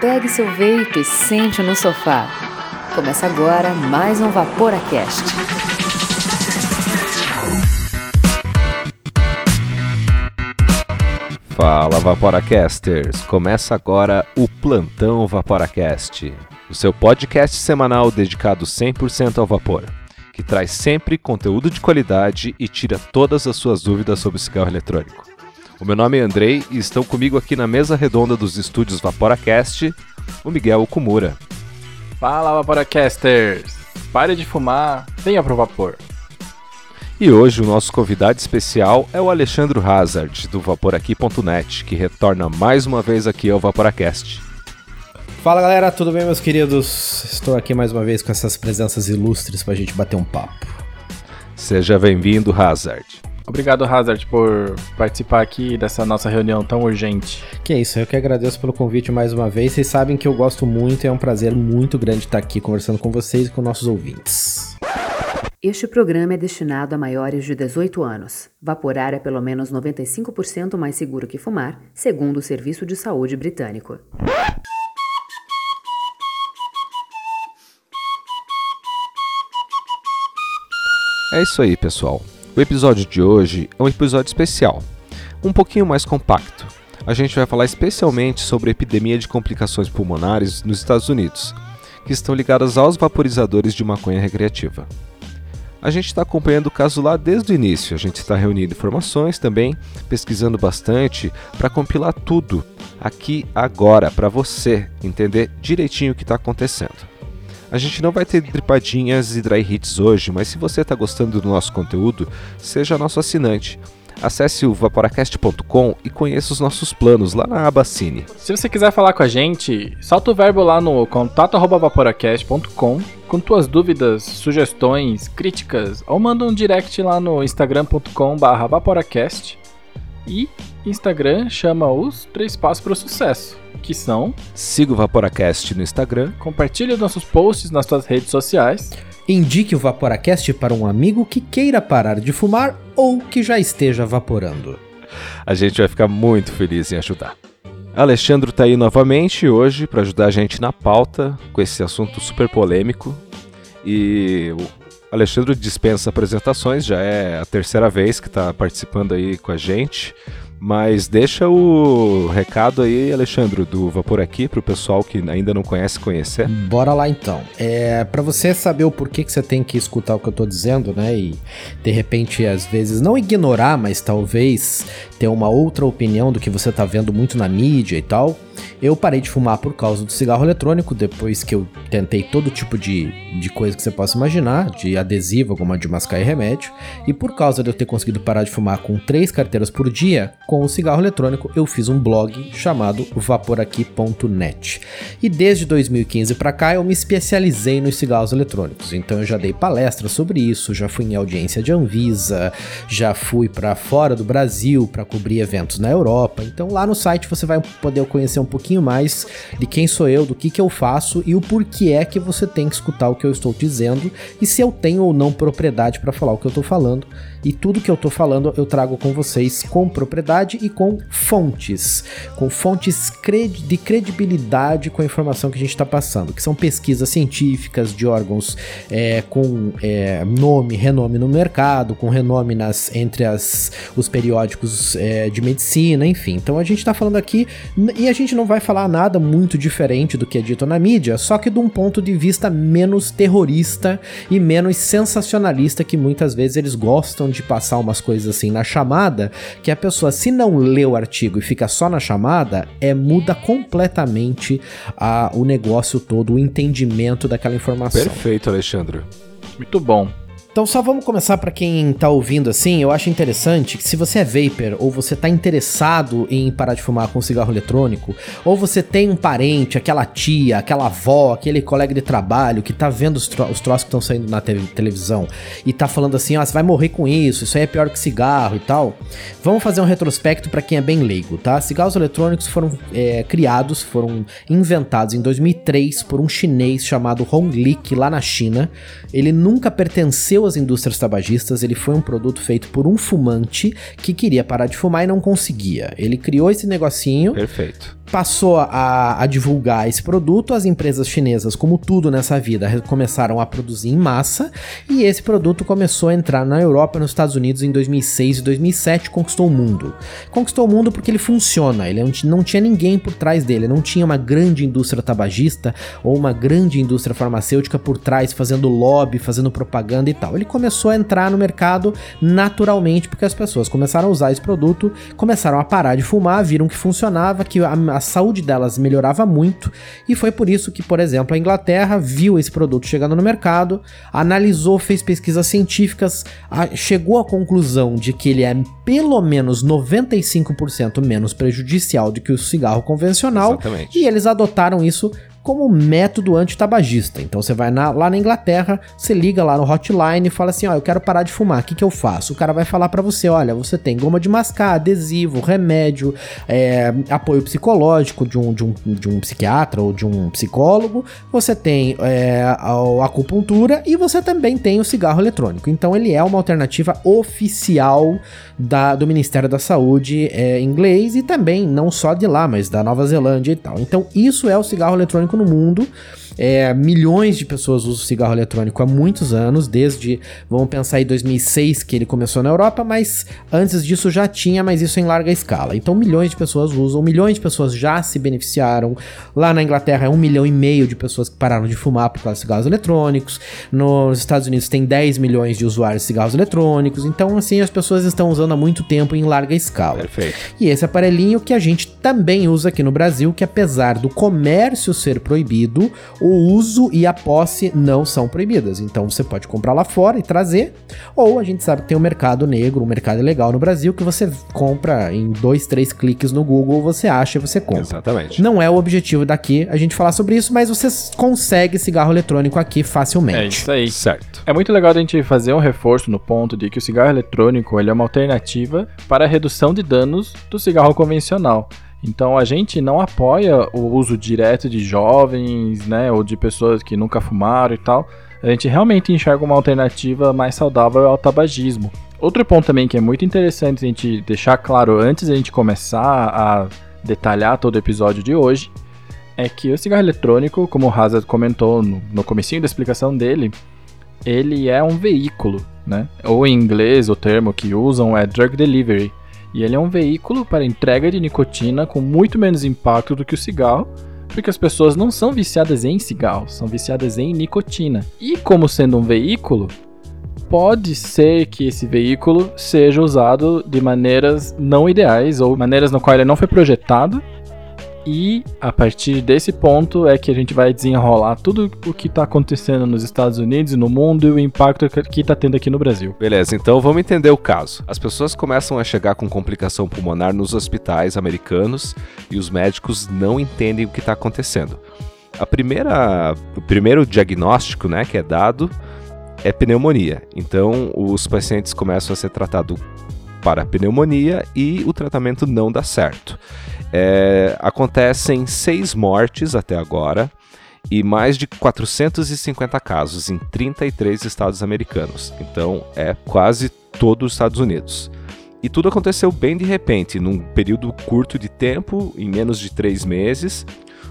Pegue seu veículo e sente no sofá. Começa agora mais um Vaporacast. Fala Vaporacasters! Começa agora o Plantão Vaporacast, o seu podcast semanal dedicado 100% ao vapor, que traz sempre conteúdo de qualidade e tira todas as suas dúvidas sobre cigarro eletrônico. O meu nome é Andrei e estão comigo aqui na mesa redonda dos estúdios Vaporacast, o Miguel Okumura. Fala Vaporacasters! Pare de fumar, venha pro vapor. E hoje o nosso convidado especial é o Alexandre Hazard, do Vaporaqui.net, que retorna mais uma vez aqui ao Vaporacast. Fala galera, tudo bem meus queridos? Estou aqui mais uma vez com essas presenças ilustres pra gente bater um papo. Seja bem-vindo, Hazard. Obrigado, Hazard, por participar aqui dessa nossa reunião tão urgente. Que é isso, eu que agradeço pelo convite mais uma vez. Vocês sabem que eu gosto muito e é um prazer muito grande estar aqui conversando com vocês e com nossos ouvintes. Este programa é destinado a maiores de 18 anos. Vaporar é pelo menos 95% mais seguro que fumar, segundo o Serviço de Saúde Britânico. É isso aí, pessoal. O episódio de hoje é um episódio especial, um pouquinho mais compacto. A gente vai falar especialmente sobre a epidemia de complicações pulmonares nos Estados Unidos, que estão ligadas aos vaporizadores de maconha recreativa. A gente está acompanhando o caso lá desde o início, a gente está reunindo informações também, pesquisando bastante para compilar tudo aqui agora para você entender direitinho o que está acontecendo. A gente não vai ter dripadinhas e dry hits hoje, mas se você está gostando do nosso conteúdo, seja nosso assinante. Acesse o vaporacast.com e conheça os nossos planos lá na aba Cine. Se você quiser falar com a gente, solta o verbo lá no contato@vaporacast.com com tuas dúvidas, sugestões, críticas ou manda um direct lá no instagram.com/vaporacast. E Instagram chama os três passos para o sucesso, que são Siga o Vaporacast no Instagram, compartilhe nossos posts nas suas redes sociais, Indique o Vaporacast para um amigo que queira parar de fumar ou que já esteja vaporando. a gente vai ficar muito feliz em ajudar. Alexandre está aí novamente hoje para ajudar a gente na pauta com esse assunto super polêmico. E Alexandre dispensa apresentações, já é a terceira vez que está participando aí com a gente. Mas deixa o recado aí, Alexandre, do Vapor aqui para o pessoal que ainda não conhece conhecer. Bora lá então. É, para você saber o porquê que você tem que escutar o que eu tô dizendo, né? E de repente, às vezes, não ignorar, mas talvez ter uma outra opinião do que você tá vendo muito na mídia e tal. Eu parei de fumar por causa do cigarro eletrônico, depois que eu tentei todo tipo de, de coisa que você possa imaginar, de adesivo, como a de mascar e remédio. E por causa de eu ter conseguido parar de fumar com três carteiras por dia, com o cigarro eletrônico, eu fiz um blog chamado vaporaqui.net. E desde 2015 para cá eu me especializei nos cigarros eletrônicos. Então eu já dei palestras sobre isso, já fui em audiência de Anvisa, já fui para fora do Brasil para cobrir eventos na Europa. Então lá no site você vai poder conhecer um pouquinho mais de quem sou eu, do que que eu faço e o porquê é que você tem que escutar o que eu estou dizendo e se eu tenho ou não propriedade para falar o que eu estou falando. E tudo que eu tô falando eu trago com vocês com propriedade e com fontes, com fontes de credibilidade com a informação que a gente está passando, que são pesquisas científicas de órgãos é, com é, nome, renome no mercado, com renome nas, entre as, os periódicos é, de medicina, enfim. Então a gente está falando aqui e a gente não vai falar nada muito diferente do que é dito na mídia, só que de um ponto de vista menos terrorista e menos sensacionalista que muitas vezes eles gostam de passar umas coisas assim na chamada, que a pessoa, se não lê o artigo e fica só na chamada, é muda completamente a, o negócio todo, o entendimento daquela informação. Perfeito, Alexandre. muito bom. Então só vamos começar para quem tá ouvindo assim, eu acho interessante que se você é vapor ou você tá interessado em parar de fumar com cigarro eletrônico, ou você tem um parente, aquela tia, aquela avó, aquele colega de trabalho que tá vendo os, tro os troços que estão saindo na te televisão e tá falando assim, ah, você vai morrer com isso, isso aí é pior que cigarro e tal. Vamos fazer um retrospecto para quem é bem leigo, tá? Cigarros eletrônicos foram é, criados, foram inventados em 2003 por um chinês chamado Hong Lik lá na China. Ele nunca pertenceu às indústrias tabagistas, ele foi um produto feito por um fumante que queria parar de fumar e não conseguia. Ele criou esse negocinho Perfeito. Passou a, a, divulgar esse produto, as empresas chinesas, como tudo nessa vida, começaram a produzir em massa e esse produto começou a entrar na Europa e nos Estados Unidos em 2006 e 2007, conquistou o mundo. Conquistou o mundo porque ele funciona, ele não tinha ninguém por trás dele, não tinha uma grande indústria tabagista ou uma grande indústria farmacêutica por trás fazendo lobby, fazendo propaganda e tal. Ele começou a entrar no mercado naturalmente porque as pessoas começaram a usar esse produto, começaram a parar de fumar, viram que funcionava, que a, a saúde delas melhorava muito e foi por isso que, por exemplo, a Inglaterra viu esse produto chegando no mercado, analisou, fez pesquisas científicas, chegou à conclusão de que ele é pelo menos 95% menos prejudicial do que o cigarro convencional Exatamente. e eles adotaram isso como método antitabagista. Então você vai na, lá na Inglaterra, você liga lá no hotline e fala assim: Ó, oh, eu quero parar de fumar, o que, que eu faço? O cara vai falar para você: olha, você tem goma de mascar, adesivo, remédio, é, apoio psicológico de um, de, um, de um psiquiatra ou de um psicólogo, você tem é, a acupuntura e você também tem o cigarro eletrônico. Então ele é uma alternativa oficial da, do Ministério da Saúde é, inglês e também não só de lá, mas da Nova Zelândia e tal. Então isso é o cigarro eletrônico no mundo. É, milhões de pessoas usam cigarro eletrônico há muitos anos, desde, vamos pensar em 2006 que ele começou na Europa, mas antes disso já tinha, mas isso em larga escala. Então milhões de pessoas usam, milhões de pessoas já se beneficiaram. Lá na Inglaterra é um milhão e meio de pessoas que pararam de fumar por causa de cigarros eletrônicos. Nos Estados Unidos tem 10 milhões de usuários de cigarros eletrônicos. Então assim, as pessoas estão usando há muito tempo em larga escala. Perfeito. E esse aparelhinho que a gente também usa aqui no Brasil, que apesar do comércio ser proibido, o uso e a posse não são proibidas. Então você pode comprar lá fora e trazer, ou a gente sabe que tem o um mercado negro, um mercado ilegal no Brasil, que você compra em dois, três cliques no Google, você acha e você compra. Exatamente. Não é o objetivo daqui a gente falar sobre isso, mas você consegue cigarro eletrônico aqui facilmente. É isso aí. Certo. É muito legal a gente fazer um reforço no ponto de que o cigarro eletrônico ele é uma alternativa para a redução de danos do cigarro convencional. Então a gente não apoia o uso direto de jovens, né, ou de pessoas que nunca fumaram e tal. A gente realmente enxerga uma alternativa mais saudável ao tabagismo. Outro ponto também que é muito interessante a gente deixar claro antes de a gente começar a detalhar todo o episódio de hoje é que o cigarro eletrônico, como o Hazard comentou no, no comecinho da explicação dele, ele é um veículo, né? Ou em inglês o termo que usam é drug delivery e ele é um veículo para entrega de nicotina com muito menos impacto do que o cigarro, porque as pessoas não são viciadas em cigarro, são viciadas em nicotina. E como sendo um veículo, pode ser que esse veículo seja usado de maneiras não ideais ou maneiras no qual ele não foi projetado e a partir desse ponto é que a gente vai desenrolar tudo o que está acontecendo nos Estados Unidos e no mundo e o impacto que está tendo aqui no Brasil. Beleza, então vamos entender o caso. As pessoas começam a chegar com complicação pulmonar nos hospitais americanos e os médicos não entendem o que está acontecendo. A primeira, o primeiro diagnóstico, né, que é dado é pneumonia. Então os pacientes começam a ser tratados para pneumonia e o tratamento não dá certo. É, acontecem seis mortes até agora e mais de 450 casos em 33 estados americanos. Então é quase todos os Estados Unidos. E tudo aconteceu bem de repente, num período curto de tempo, em menos de três meses,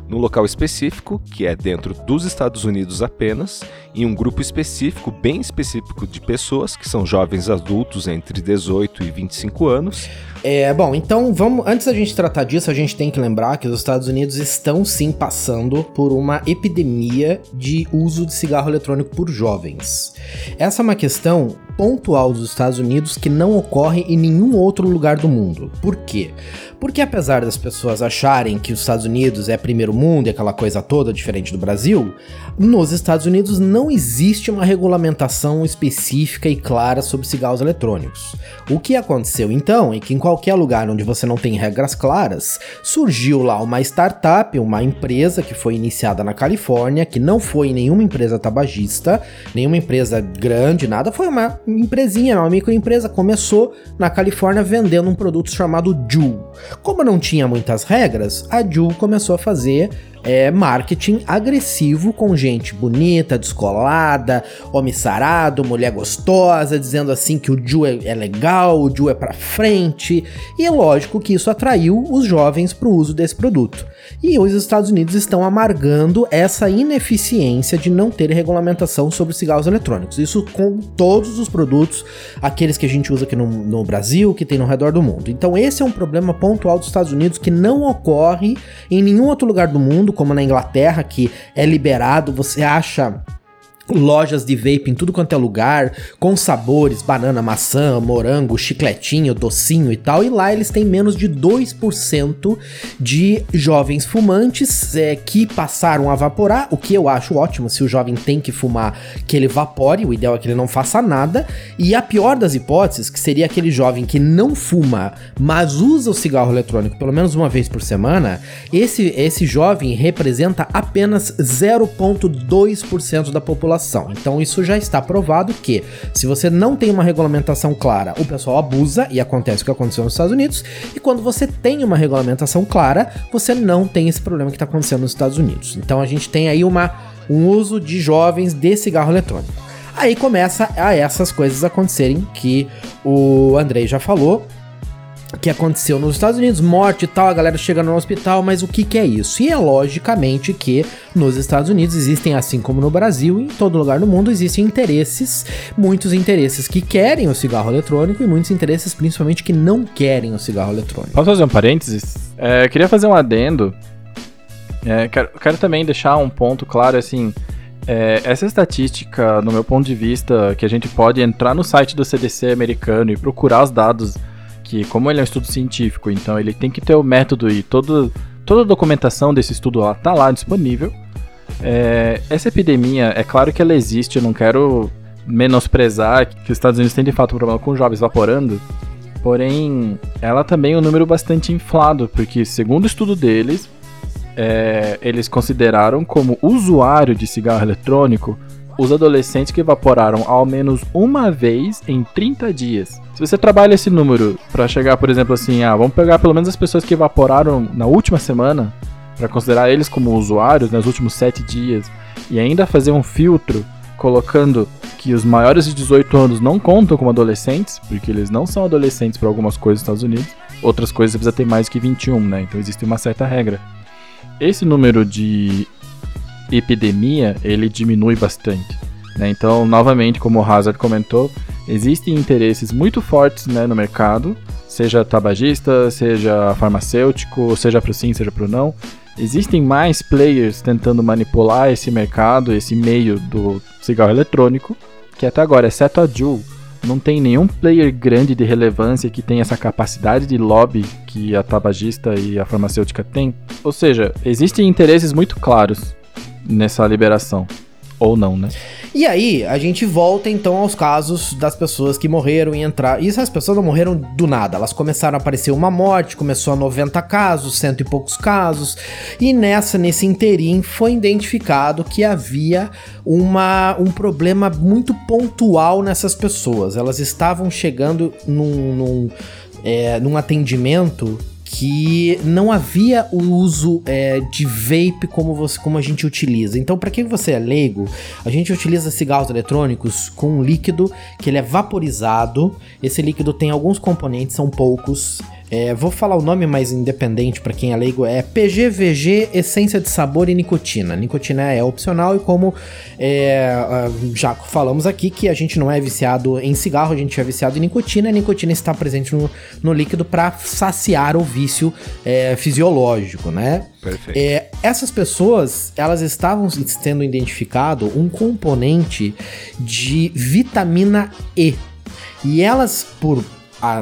num local específico, que é dentro dos Estados Unidos apenas, em um grupo específico, bem específico de pessoas, que são jovens adultos entre 18 e 25 anos. É, bom, então vamos. Antes da gente tratar disso, a gente tem que lembrar que os Estados Unidos estão sim passando por uma epidemia de uso de cigarro eletrônico por jovens. Essa é uma questão pontual dos Estados Unidos que não ocorre em nenhum outro lugar do mundo. Por quê? Porque apesar das pessoas acharem que os Estados Unidos é primeiro mundo e aquela coisa toda diferente do Brasil, nos Estados Unidos não existe uma regulamentação específica e clara sobre cigarros eletrônicos. O que aconteceu então é que em qualquer lugar onde você não tem regras claras, surgiu lá uma startup, uma empresa que foi iniciada na Califórnia, que não foi nenhuma empresa tabagista, nenhuma empresa grande, nada, foi uma empresinha, uma microempresa, começou na Califórnia vendendo um produto chamado Juul. Como não tinha muitas regras, a Juul começou a fazer é, marketing agressivo com gente bonita, descolada, homem sarado, mulher gostosa, dizendo assim que o Ju é, é legal, o Ju é pra frente. E é lógico que isso atraiu os jovens para o uso desse produto. E os Estados Unidos estão amargando essa ineficiência de não ter regulamentação sobre cigarros eletrônicos. Isso com todos os produtos, aqueles que a gente usa aqui no, no Brasil, que tem no redor do mundo. Então, esse é um problema pontual dos Estados Unidos que não ocorre em nenhum outro lugar do mundo, como na Inglaterra, que é liberado, você acha lojas de vape em tudo quanto é lugar, com sabores, banana, maçã, morango, chicletinho, docinho e tal, e lá eles têm menos de 2% de jovens fumantes é, que passaram a vaporar, o que eu acho ótimo, se o jovem tem que fumar, que ele vapore, o ideal é que ele não faça nada, e a pior das hipóteses, que seria aquele jovem que não fuma, mas usa o cigarro eletrônico pelo menos uma vez por semana, esse, esse jovem representa apenas 0,2% da população população. Então isso já está provado que se você não tem uma regulamentação clara, o pessoal abusa e acontece o que aconteceu nos Estados Unidos. E quando você tem uma regulamentação clara, você não tem esse problema que está acontecendo nos Estados Unidos. Então a gente tem aí uma, um uso de jovens de cigarro eletrônico. Aí começa a essas coisas acontecerem que o Andrei já falou, que aconteceu nos Estados Unidos, morte e tal, a galera chega no hospital, mas o que, que é isso? E é logicamente que nos Estados Unidos existem, assim como no Brasil, em todo lugar do mundo, existem interesses, muitos interesses que querem o cigarro eletrônico e muitos interesses, principalmente, que não querem o cigarro eletrônico. Posso fazer um parênteses? É, queria fazer um adendo. É, quero, quero também deixar um ponto claro, assim. É, essa estatística, no meu ponto de vista, que a gente pode entrar no site do CDC americano e procurar os dados que, como ele é um estudo científico, então ele tem que ter o método e todo, toda a documentação desse estudo lá tá lá disponível. É, essa epidemia, é claro que ela existe, eu não quero menosprezar que os Estados Unidos têm de fato um problema com jovens vaporando, porém, ela também é um número bastante inflado, porque segundo o estudo deles, é, eles consideraram como usuário de cigarro eletrônico os adolescentes que evaporaram ao menos uma vez em 30 dias. Se você trabalha esse número para chegar, por exemplo, assim, ah, vamos pegar pelo menos as pessoas que evaporaram na última semana, para considerar eles como usuários nos últimos 7 dias, e ainda fazer um filtro colocando que os maiores de 18 anos não contam como adolescentes, porque eles não são adolescentes para algumas coisas nos Estados Unidos, outras coisas você precisa ter mais que 21, né? Então existe uma certa regra. Esse número de epidemia, ele diminui bastante. Né? Então, novamente, como o Hazard comentou, existem interesses muito fortes né, no mercado, seja tabagista, seja farmacêutico, seja para o sim, seja para o não. Existem mais players tentando manipular esse mercado, esse meio do cigarro eletrônico, que até agora, exceto a Juul, não tem nenhum player grande de relevância que tenha essa capacidade de lobby que a tabagista e a farmacêutica têm. Ou seja, existem interesses muito claros nessa liberação. Ou não, né? E aí, a gente volta então aos casos das pessoas que morreram e entraram. E essas pessoas não morreram do nada, elas começaram a aparecer uma morte, começou a 90 casos, cento e poucos casos. E nessa, nesse interim, foi identificado que havia uma, um problema muito pontual nessas pessoas. Elas estavam chegando num, num, é, num atendimento que não havia o uso é, de vape como, você, como a gente utiliza. Então, para quem você é leigo, a gente utiliza cigarros eletrônicos com um líquido que ele é vaporizado. Esse líquido tem alguns componentes, são poucos. É, vou falar o nome mais independente para quem é leigo, é PGVG Essência de Sabor e Nicotina. Nicotina é opcional e como é, já falamos aqui que a gente não é viciado em cigarro, a gente é viciado em nicotina, a nicotina está presente no, no líquido para saciar o vício é, fisiológico, né? Perfeito. É, essas pessoas, elas estavam tendo identificado um componente de vitamina E. E elas, por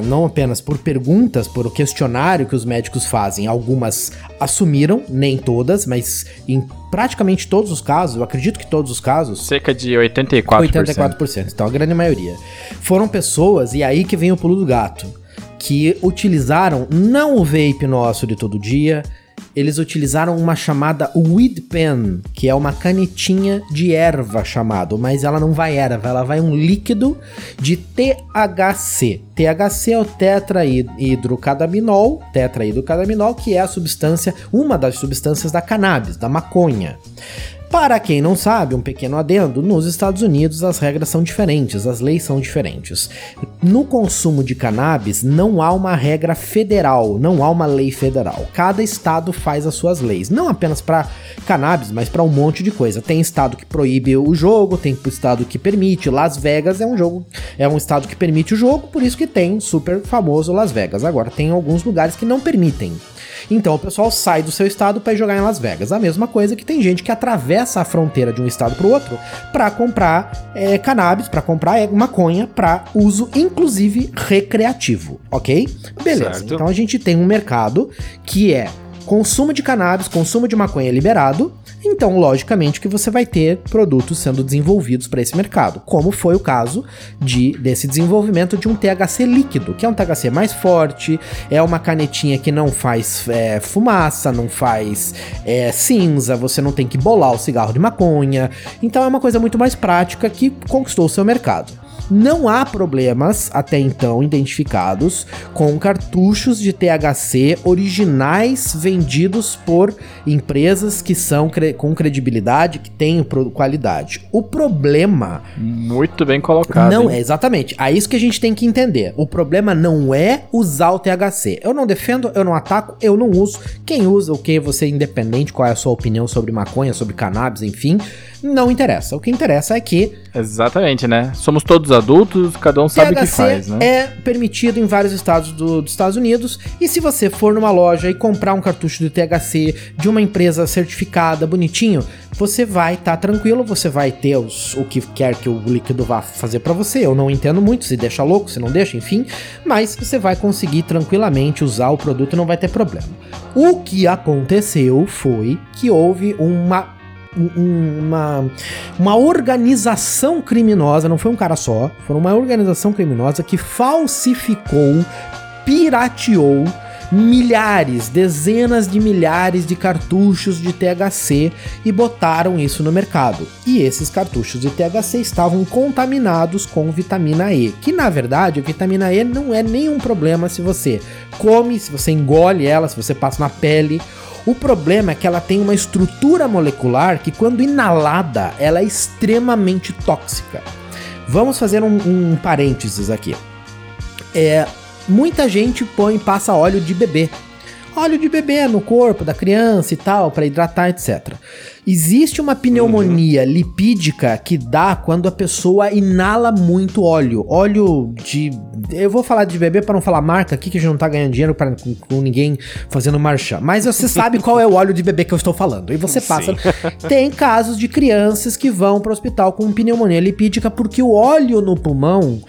não apenas por perguntas, por o questionário que os médicos fazem, algumas assumiram, nem todas, mas em praticamente todos os casos, eu acredito que todos os casos. Cerca de 84%. 84%, então a grande maioria. Foram pessoas, e aí que vem o pulo do gato, que utilizaram não o vape nosso de todo dia, eles utilizaram uma chamada weed pen, que é uma canetinha de erva chamado, mas ela não vai erva, ela vai um líquido de THC. THC é o tetrahidrocannabinol, tetrahidrocannabinol, que é a substância, uma das substâncias da cannabis, da maconha. Para quem não sabe, um pequeno adendo: nos Estados Unidos as regras são diferentes, as leis são diferentes. No consumo de cannabis não há uma regra federal, não há uma lei federal. Cada estado faz as suas leis, não apenas para cannabis, mas para um monte de coisa. Tem estado que proíbe o jogo, tem estado que permite. Las Vegas é um jogo, é um estado que permite o jogo, por isso que tem super famoso Las Vegas. Agora tem alguns lugares que não permitem. Então o pessoal sai do seu estado para jogar em Las Vegas. A mesma coisa que tem gente que atravessa a fronteira de um estado para o outro para comprar é, cannabis, para comprar é, maconha para uso inclusive recreativo, ok? Beleza. Certo. Então a gente tem um mercado que é consumo de cannabis, consumo de maconha liberado então, logicamente que você vai ter produtos sendo desenvolvidos para esse mercado, como foi o caso de desse desenvolvimento de um THC líquido, que é um THC mais forte, é uma canetinha que não faz é, fumaça, não faz é, cinza, você não tem que bolar o cigarro de maconha. Então é uma coisa muito mais prática que conquistou o seu mercado. Não há problemas até então identificados com cartuchos de THC originais vendidos por empresas que são cre com credibilidade, que têm qualidade. O problema. Muito bem colocado. Não, é exatamente. É isso que a gente tem que entender. O problema não é usar o THC. Eu não defendo, eu não ataco, eu não uso. Quem usa o que, você é independente, qual é a sua opinião sobre maconha, sobre cannabis, enfim não interessa. O que interessa é que. Exatamente, né? Somos todos adultos, cada um sabe o que faz, né? É permitido em vários estados do, dos Estados Unidos. E se você for numa loja e comprar um cartucho de THC de uma empresa certificada, bonitinho, você vai estar tá tranquilo, você vai ter os, o que quer que o líquido vá fazer para você. Eu não entendo muito se deixa louco, se não deixa, enfim. Mas você vai conseguir tranquilamente usar o produto e não vai ter problema. O que aconteceu foi que houve uma uma, uma organização criminosa, não foi um cara só, foi uma organização criminosa que falsificou, pirateou milhares, dezenas de milhares de cartuchos de THC e botaram isso no mercado. E esses cartuchos de THC estavam contaminados com vitamina E, que na verdade a vitamina E não é nenhum problema se você come, se você engole ela, se você passa na pele o problema é que ela tem uma estrutura molecular que, quando inalada, ela é extremamente tóxica. Vamos fazer um, um parênteses aqui. É, muita gente põe passa óleo de bebê óleo de bebê no corpo da criança e tal, para hidratar, etc. Existe uma pneumonia uhum. lipídica que dá quando a pessoa inala muito óleo. Óleo de. Eu vou falar de bebê para não falar marca aqui, que a gente não tá ganhando dinheiro pra, com, com ninguém fazendo marcha. Mas você sabe qual é o óleo de bebê que eu estou falando. E você passa. Tem casos de crianças que vão para o hospital com pneumonia lipídica porque o óleo no pulmão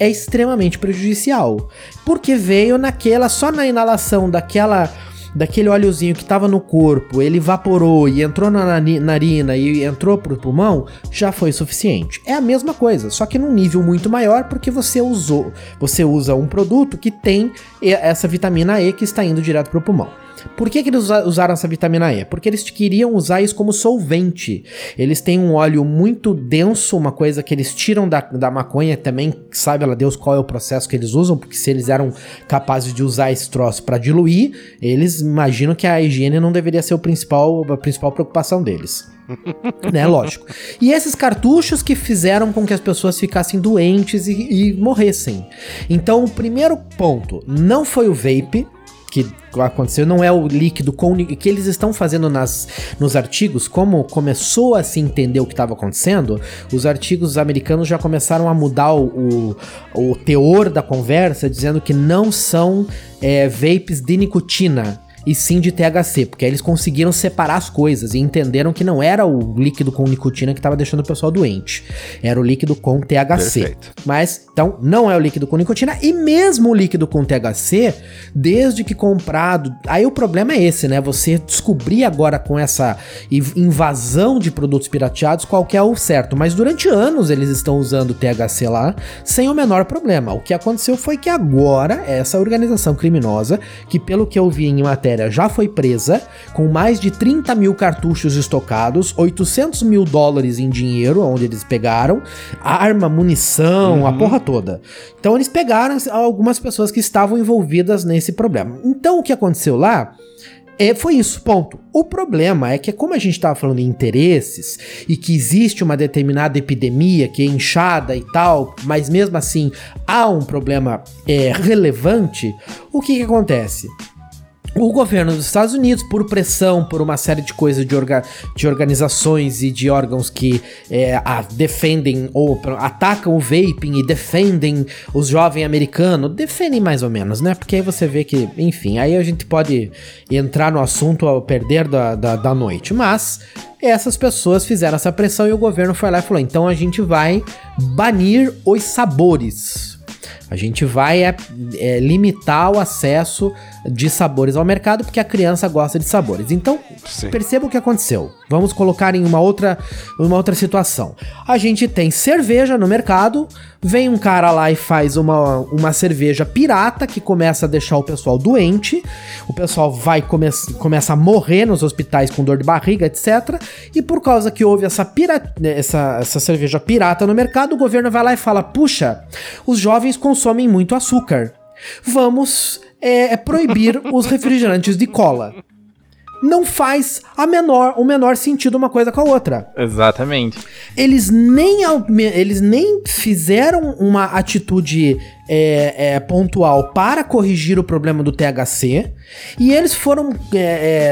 é extremamente prejudicial. Porque veio naquela, só na inalação daquela daquele óleozinho que estava no corpo, ele evaporou e entrou na narina e entrou pro pulmão, já foi suficiente. É a mesma coisa, só que num nível muito maior porque você usou, você usa um produto que tem essa vitamina E que está indo direto pro pulmão. Por que, que eles usaram essa vitamina E? Porque eles queriam usar isso como solvente. Eles têm um óleo muito denso, uma coisa que eles tiram da, da maconha também, sabe ela Deus qual é o processo que eles usam, porque se eles eram capazes de usar esse troço para diluir, eles imaginam que a higiene não deveria ser o principal, a principal preocupação deles. né, lógico. E esses cartuchos que fizeram com que as pessoas ficassem doentes e, e morressem. Então, o primeiro ponto não foi o vape, que aconteceu não é o líquido com que eles estão fazendo nas, nos artigos, como começou a se entender o que estava acontecendo, os artigos americanos já começaram a mudar o, o, o teor da conversa, dizendo que não são é, vapes de nicotina e sim de THC, porque aí eles conseguiram separar as coisas e entenderam que não era o líquido com nicotina que estava deixando o pessoal doente, era o líquido com THC. Perfeito. Mas então não é o líquido com nicotina e mesmo o líquido com THC, desde que comprado, aí o problema é esse, né? Você descobrir agora com essa invasão de produtos pirateados qual que é o certo, mas durante anos eles estão usando THC lá sem o menor problema. O que aconteceu foi que agora essa organização criminosa, que pelo que eu vi em matéria matéria, já foi presa, com mais de 30 mil cartuchos estocados, 800 mil dólares em dinheiro, onde eles pegaram, arma, munição, uhum. a porra toda. Então eles pegaram algumas pessoas que estavam envolvidas nesse problema. Então o que aconteceu lá é, foi isso, ponto. O problema é que, como a gente estava falando em interesses e que existe uma determinada epidemia que é inchada e tal, mas mesmo assim há um problema é, relevante, o que, que acontece? O governo dos Estados Unidos, por pressão, por uma série de coisas de, orga de organizações e de órgãos que é, defendem ou atacam o vaping e defendem os jovens americanos, defendem mais ou menos, né? Porque aí você vê que, enfim, aí a gente pode entrar no assunto ao perder da, da, da noite, mas essas pessoas fizeram essa pressão e o governo foi lá e falou: então a gente vai banir os sabores. A gente vai é, é, limitar o acesso de sabores ao mercado porque a criança gosta de sabores. Então, Sim. perceba o que aconteceu. Vamos colocar em uma outra, uma outra situação. A gente tem cerveja no mercado, vem um cara lá e faz uma, uma cerveja pirata que começa a deixar o pessoal doente, o pessoal vai come começa a morrer nos hospitais com dor de barriga, etc. E por causa que houve essa, pira essa, essa cerveja pirata no mercado, o governo vai lá e fala: puxa, os jovens consomem muito açúcar. Vamos é, proibir os refrigerantes de cola não faz a menor, o menor sentido uma coisa com a outra. Exatamente. Eles nem, eles nem fizeram uma atitude é, é, pontual para corrigir o problema do THC. E eles foram é,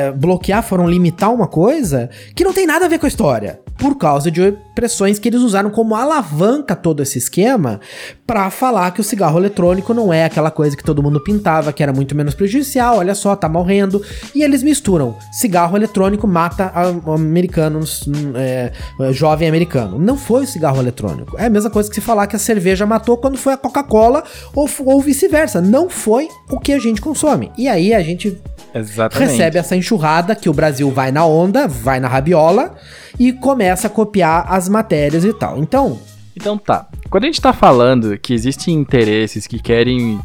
é, bloquear, foram limitar uma coisa que não tem nada a ver com a história. Por causa de pressões que eles usaram como alavanca todo esse esquema para falar que o cigarro eletrônico não é aquela coisa que todo mundo pintava, que era muito menos prejudicial, olha só, tá morrendo. E eles misturam. Cigarro eletrônico mata americanos, é, jovem americano. Não foi o cigarro eletrônico. É a mesma coisa que se falar que a cerveja matou quando foi a Coca-Cola ou, ou vice-versa. Não foi o que a gente consome. E aí a gente Exatamente. recebe essa enxurrada que o Brasil vai na onda, vai na rabiola e começa a copiar as matérias e tal. Então. Então tá. Quando a gente tá falando que existem interesses que querem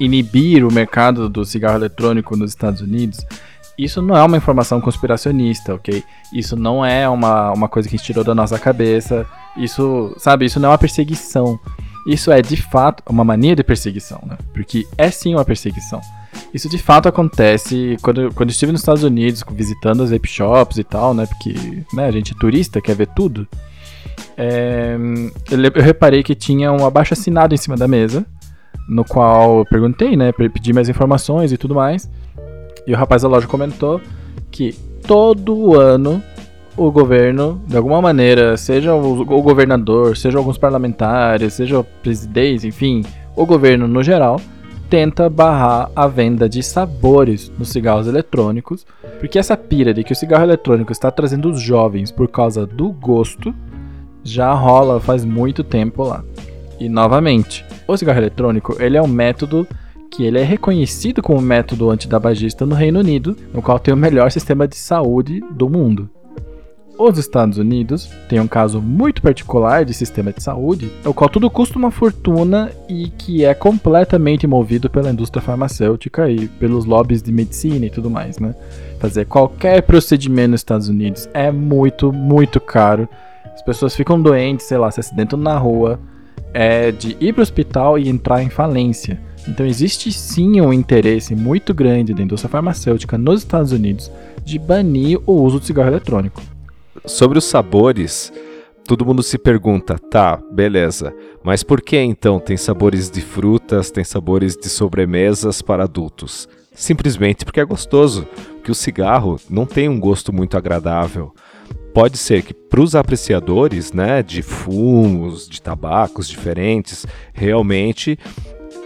inibir o mercado do cigarro eletrônico nos Estados Unidos, isso não é uma informação conspiracionista, ok? Isso não é uma, uma coisa que a gente tirou da nossa cabeça. Isso, sabe, isso não é uma perseguição. Isso é de fato uma mania de perseguição, né? Porque é sim uma perseguição. Isso de fato acontece quando, quando estive nos Estados Unidos, visitando as vape shops e tal, né? Porque né, a gente é turista, quer ver tudo. É, eu reparei que tinha um abaixo assinado em cima da mesa, no qual eu perguntei, né? Pedi mais informações e tudo mais. E o rapaz da loja comentou que todo ano o governo, de alguma maneira, seja o, governador, seja alguns parlamentares, seja o presidente, enfim, o governo no geral, tenta barrar a venda de sabores nos cigarros eletrônicos, porque essa pira de que o cigarro eletrônico está trazendo os jovens por causa do gosto já rola faz muito tempo lá. E novamente, o cigarro eletrônico ele é um método que ele é reconhecido como método antitabagista no Reino Unido, no qual tem o melhor sistema de saúde do mundo. Os Estados Unidos têm um caso muito particular de sistema de saúde, o qual tudo custa uma fortuna e que é completamente movido pela indústria farmacêutica e pelos lobbies de medicina e tudo mais, né? Fazer qualquer procedimento nos Estados Unidos é muito, muito caro. As pessoas ficam doentes, sei lá, se acidentam na rua, é de ir para o hospital e entrar em falência. Então existe sim um interesse muito grande da indústria farmacêutica nos Estados Unidos de banir o uso de cigarro eletrônico. Sobre os sabores, todo mundo se pergunta, tá, beleza, mas por que então tem sabores de frutas, tem sabores de sobremesas para adultos? Simplesmente porque é gostoso, que o cigarro não tem um gosto muito agradável. Pode ser que para os apreciadores, né, de fumos, de tabacos diferentes, realmente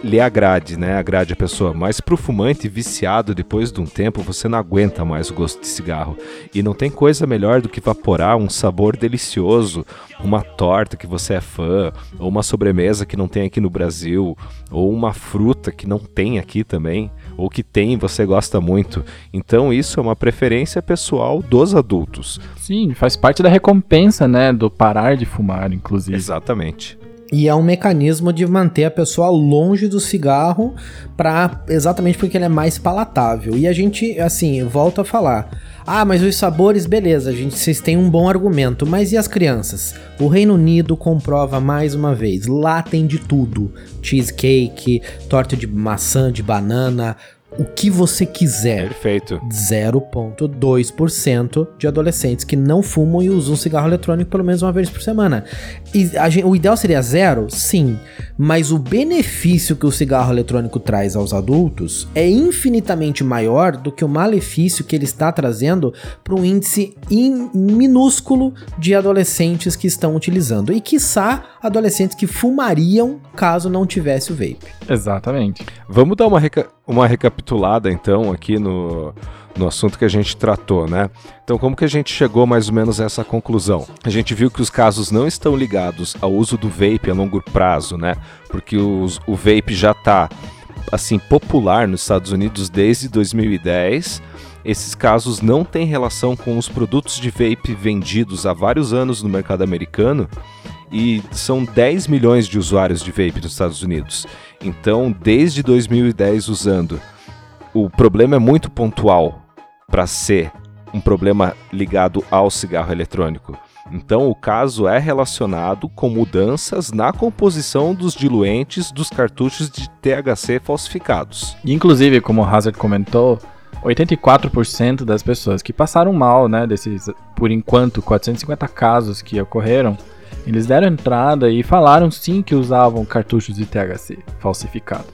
lhe agrade, né? Agrade a pessoa. Mas pro fumante viciado, depois de um tempo, você não aguenta mais o gosto de cigarro. E não tem coisa melhor do que vaporar um sabor delicioso, uma torta que você é fã, ou uma sobremesa que não tem aqui no Brasil, ou uma fruta que não tem aqui também, ou que tem e você gosta muito. Então isso é uma preferência pessoal dos adultos. Sim, faz parte da recompensa, né, do parar de fumar, inclusive. Exatamente. E é um mecanismo de manter a pessoa longe do cigarro para exatamente porque ele é mais palatável. E a gente, assim, volta a falar. Ah, mas os sabores, beleza, gente, vocês têm um bom argumento, mas e as crianças? O Reino Unido comprova mais uma vez, lá tem de tudo: cheesecake, torta de maçã, de banana, o que você quiser. Perfeito. 0,2% de adolescentes que não fumam e usam cigarro eletrônico pelo menos uma vez por semana. E gente, o ideal seria zero? Sim. Mas o benefício que o cigarro eletrônico traz aos adultos é infinitamente maior do que o malefício que ele está trazendo para um índice minúsculo de adolescentes que estão utilizando. E, quiçá, adolescentes que fumariam caso não tivesse o vape. Exatamente. Vamos dar uma, reca uma recapitulada então aqui no, no assunto que a gente tratou, né? Então, como que a gente chegou mais ou menos a essa conclusão? A gente viu que os casos não estão ligados ao uso do vape a longo prazo, né? Porque os, o vape já está assim popular nos Estados Unidos desde 2010. Esses casos não têm relação com os produtos de vape vendidos há vários anos no mercado americano e são 10 milhões de usuários de vape nos Estados Unidos. Então, desde 2010 usando, o problema é muito pontual para ser um problema ligado ao cigarro eletrônico. Então, o caso é relacionado com mudanças na composição dos diluentes dos cartuchos de THC falsificados. Inclusive, como o Hazard comentou, 84% das pessoas que passaram mal, né, desses, por enquanto, 450 casos que ocorreram, eles deram entrada e falaram sim que usavam cartuchos de THC falsificado.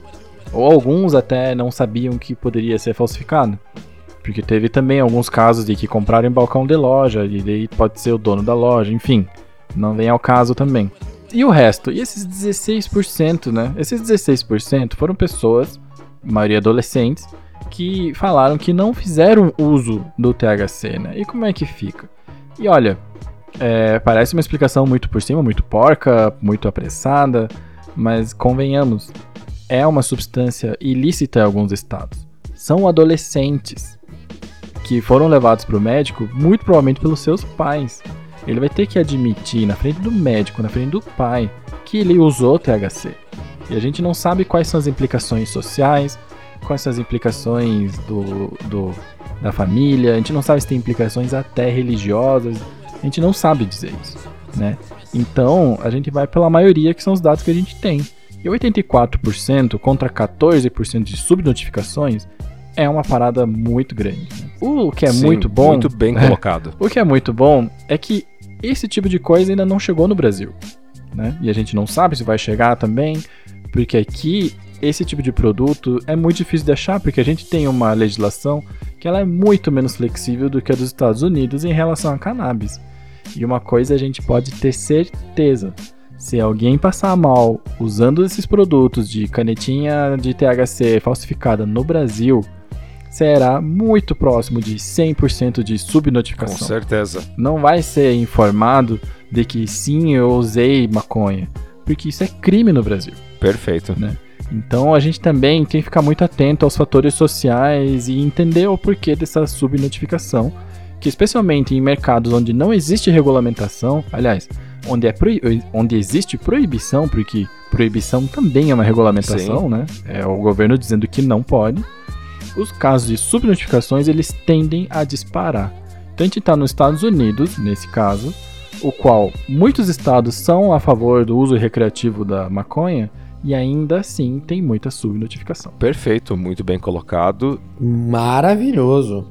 Ou alguns até não sabiam que poderia ser falsificado. Porque teve também alguns casos de que compraram em balcão de loja e daí pode ser o dono da loja, enfim. Não vem ao caso também. E o resto? E esses 16%, né? Esses 16% foram pessoas, maioria adolescentes, que falaram que não fizeram uso do THC, né? E como é que fica? E olha, é, parece uma explicação muito por cima, muito porca, muito apressada, mas convenhamos, é uma substância ilícita em alguns estados. São adolescentes que foram levados para o médico, muito provavelmente pelos seus pais. Ele vai ter que admitir na frente do médico, na frente do pai, que ele usou THC. E a gente não sabe quais são as implicações sociais, quais são as implicações do, do da família, a gente não sabe se tem implicações até religiosas a gente não sabe dizer isso, né? Então, a gente vai pela maioria, que são os dados que a gente tem. E 84% contra 14% de subnotificações é uma parada muito grande. Né? O que é Sim, muito bom. Muito bem colocado. o que é muito bom é que esse tipo de coisa ainda não chegou no Brasil. Né? E a gente não sabe se vai chegar também, porque aqui esse tipo de produto é muito difícil de achar, porque a gente tem uma legislação que ela é muito menos flexível do que a dos Estados Unidos em relação a cannabis. E uma coisa a gente pode ter certeza: se alguém passar mal usando esses produtos de canetinha de THC falsificada no Brasil, será muito próximo de 100% de subnotificação. Com certeza. Não vai ser informado de que sim, eu usei maconha, porque isso é crime no Brasil. Perfeito. Né? Então a gente também tem que ficar muito atento aos fatores sociais e entender o porquê dessa subnotificação que especialmente em mercados onde não existe regulamentação, aliás, onde, é onde existe proibição, porque proibição também é uma regulamentação, Sim. né? É o governo dizendo que não pode. Os casos de subnotificações eles tendem a disparar. Então a gente está nos Estados Unidos, nesse caso, o qual muitos estados são a favor do uso recreativo da maconha, e ainda assim tem muita subnotificação. Perfeito, muito bem colocado. Maravilhoso.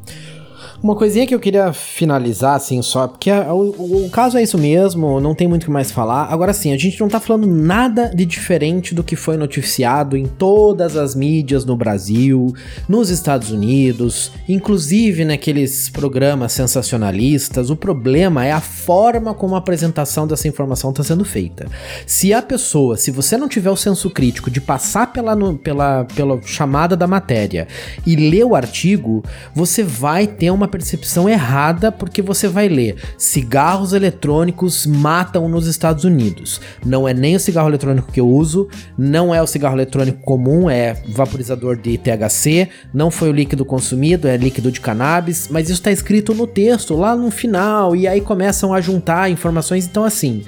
Uma coisinha que eu queria finalizar, assim, só, porque o, o, o, caso é isso mesmo, não tem muito o que mais falar. Agora sim, a gente não tá falando nada de diferente do que foi noticiado em todas as mídias no Brasil, nos Estados Unidos, inclusive naqueles programas sensacionalistas. O problema é a forma como a apresentação dessa informação está sendo feita. Se a pessoa, se você não tiver o senso crítico de passar pela, pela, pela chamada da matéria e ler o artigo, você vai ter uma uma percepção errada porque você vai ler cigarros eletrônicos matam nos Estados Unidos. Não é nem o cigarro eletrônico que eu uso, não é o cigarro eletrônico comum, é vaporizador de THC, não foi o líquido consumido, é líquido de cannabis, mas isso está escrito no texto lá no final e aí começam a juntar informações. Então, assim,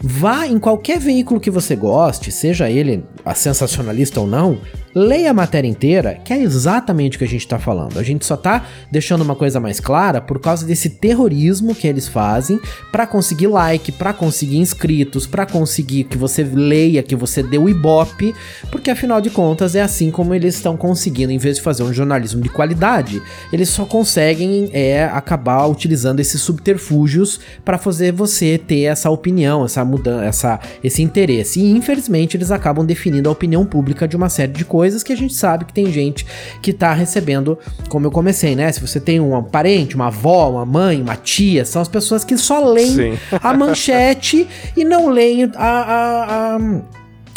vá em qualquer veículo que você goste, seja ele a sensacionalista ou não, leia a matéria inteira, que é exatamente o que a gente está falando. A gente só está deixando uma coisa mais clara por causa desse terrorismo que eles fazem para conseguir like, para conseguir inscritos, para conseguir que você leia, que você dê o ibope, porque afinal de contas é assim como eles estão conseguindo, em vez de fazer um jornalismo de qualidade, eles só conseguem é acabar utilizando esses subterfúgios para fazer você ter essa opinião, essa mudança, essa, esse interesse. E infelizmente eles acabam definindo a opinião pública de uma série de coisas coisas que a gente sabe que tem gente que tá recebendo, como eu comecei, né? Se você tem um parente, uma avó, uma mãe, uma tia, são as pessoas que só leem Sim. a manchete e não leem a, a, a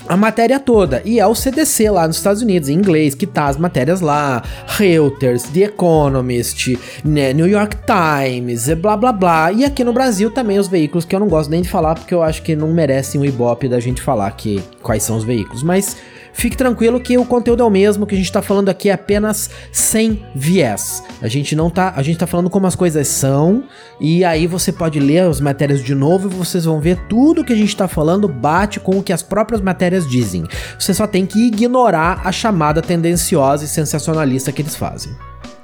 a matéria toda. E é o CDC lá nos Estados Unidos, em inglês, que tá as matérias lá. Reuters, The Economist, né, New York Times, blá blá blá. E aqui no Brasil também os veículos que eu não gosto nem de falar, porque eu acho que não merecem o ibope da gente falar que, quais são os veículos. Mas Fique tranquilo que o conteúdo é o mesmo, que a gente tá falando aqui é apenas sem viés. A gente não tá, a gente tá falando como as coisas são, e aí você pode ler as matérias de novo e vocês vão ver tudo que a gente tá falando bate com o que as próprias matérias dizem. Você só tem que ignorar a chamada tendenciosa e sensacionalista que eles fazem.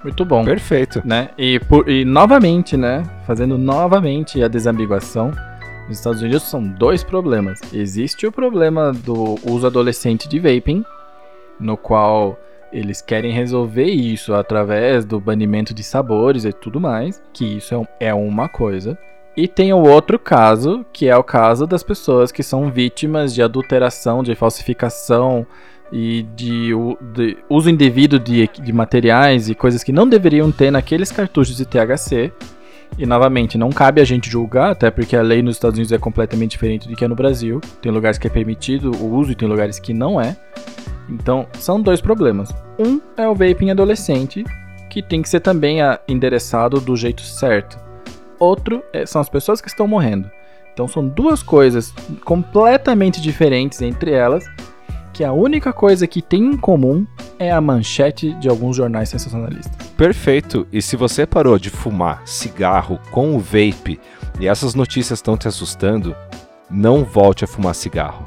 Muito bom. Perfeito. Né? E, por, e novamente, né? Fazendo novamente a desambiguação nos Estados Unidos são dois problemas. Existe o problema do uso adolescente de vaping, no qual eles querem resolver isso através do banimento de sabores e tudo mais, que isso é, é uma coisa. E tem o outro caso, que é o caso das pessoas que são vítimas de adulteração, de falsificação e de, de uso indevido de, de materiais e coisas que não deveriam ter naqueles cartuchos de THC e novamente, não cabe a gente julgar, até porque a lei nos Estados Unidos é completamente diferente do que é no Brasil. Tem lugares que é permitido o uso e tem lugares que não é. Então, são dois problemas. Um é o vaping adolescente, que tem que ser também endereçado do jeito certo. Outro é, são as pessoas que estão morrendo. Então, são duas coisas completamente diferentes entre elas, que a única coisa que tem em comum é a manchete de alguns jornais sensacionalistas. Perfeito. E se você parou de fumar cigarro com o vape e essas notícias estão te assustando, não volte a fumar cigarro.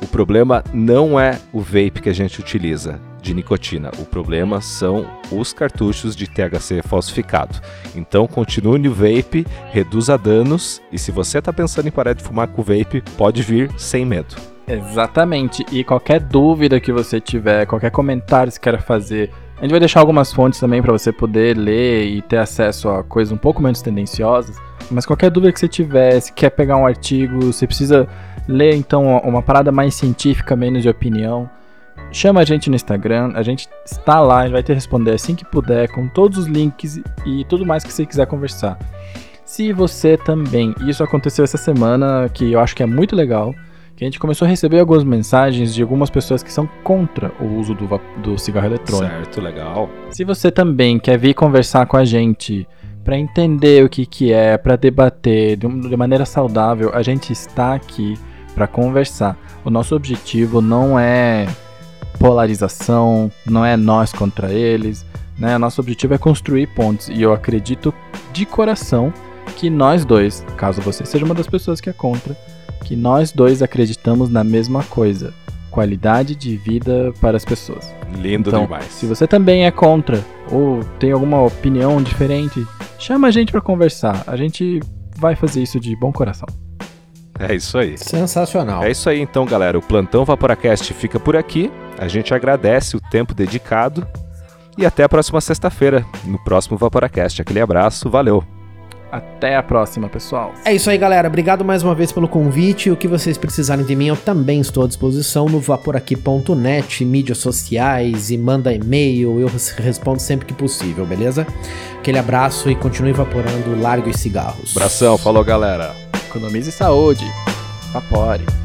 O problema não é o vape que a gente utiliza de nicotina. O problema são os cartuchos de THC falsificado. Então continue no vape, reduza danos e se você está pensando em parar de fumar com vape, pode vir sem medo. Exatamente. E qualquer dúvida que você tiver, qualquer comentário que queira fazer, a gente vai deixar algumas fontes também para você poder ler e ter acesso a coisas um pouco menos tendenciosas. Mas qualquer dúvida que você tiver, se quer pegar um artigo, você precisa ler então uma parada mais científica, menos de opinião, chama a gente no Instagram, a gente está lá, a gente vai te responder assim que puder, com todos os links e tudo mais que você quiser conversar. Se você também, isso aconteceu essa semana, que eu acho que é muito legal, que a gente começou a receber algumas mensagens de algumas pessoas que são contra o uso do, do cigarro eletrônico. Certo, legal. Se você também quer vir conversar com a gente para entender o que, que é, para debater de, de maneira saudável, a gente está aqui para conversar. O nosso objetivo não é polarização, não é nós contra eles, né? Nosso objetivo é construir pontes e eu acredito de coração que nós dois, caso você seja uma das pessoas que é contra, que nós dois acreditamos na mesma coisa: qualidade de vida para as pessoas. Lindo então, demais. Se você também é contra ou tem alguma opinião diferente, chama a gente para conversar. A gente vai fazer isso de bom coração. É isso aí. Sensacional. É isso aí então, galera. O Plantão Vaporacast fica por aqui. A gente agradece o tempo dedicado e até a próxima sexta-feira, no próximo Vaporacast. Aquele abraço, valeu! Até a próxima, pessoal. É isso aí, galera. Obrigado mais uma vez pelo convite. O que vocês precisarem de mim, eu também estou à disposição no vaporaqui.net, mídias sociais e manda e-mail. Eu respondo sempre que possível, beleza? Aquele abraço e continue evaporando largos cigarros. Abração, falou, galera. Economize saúde. Vapore.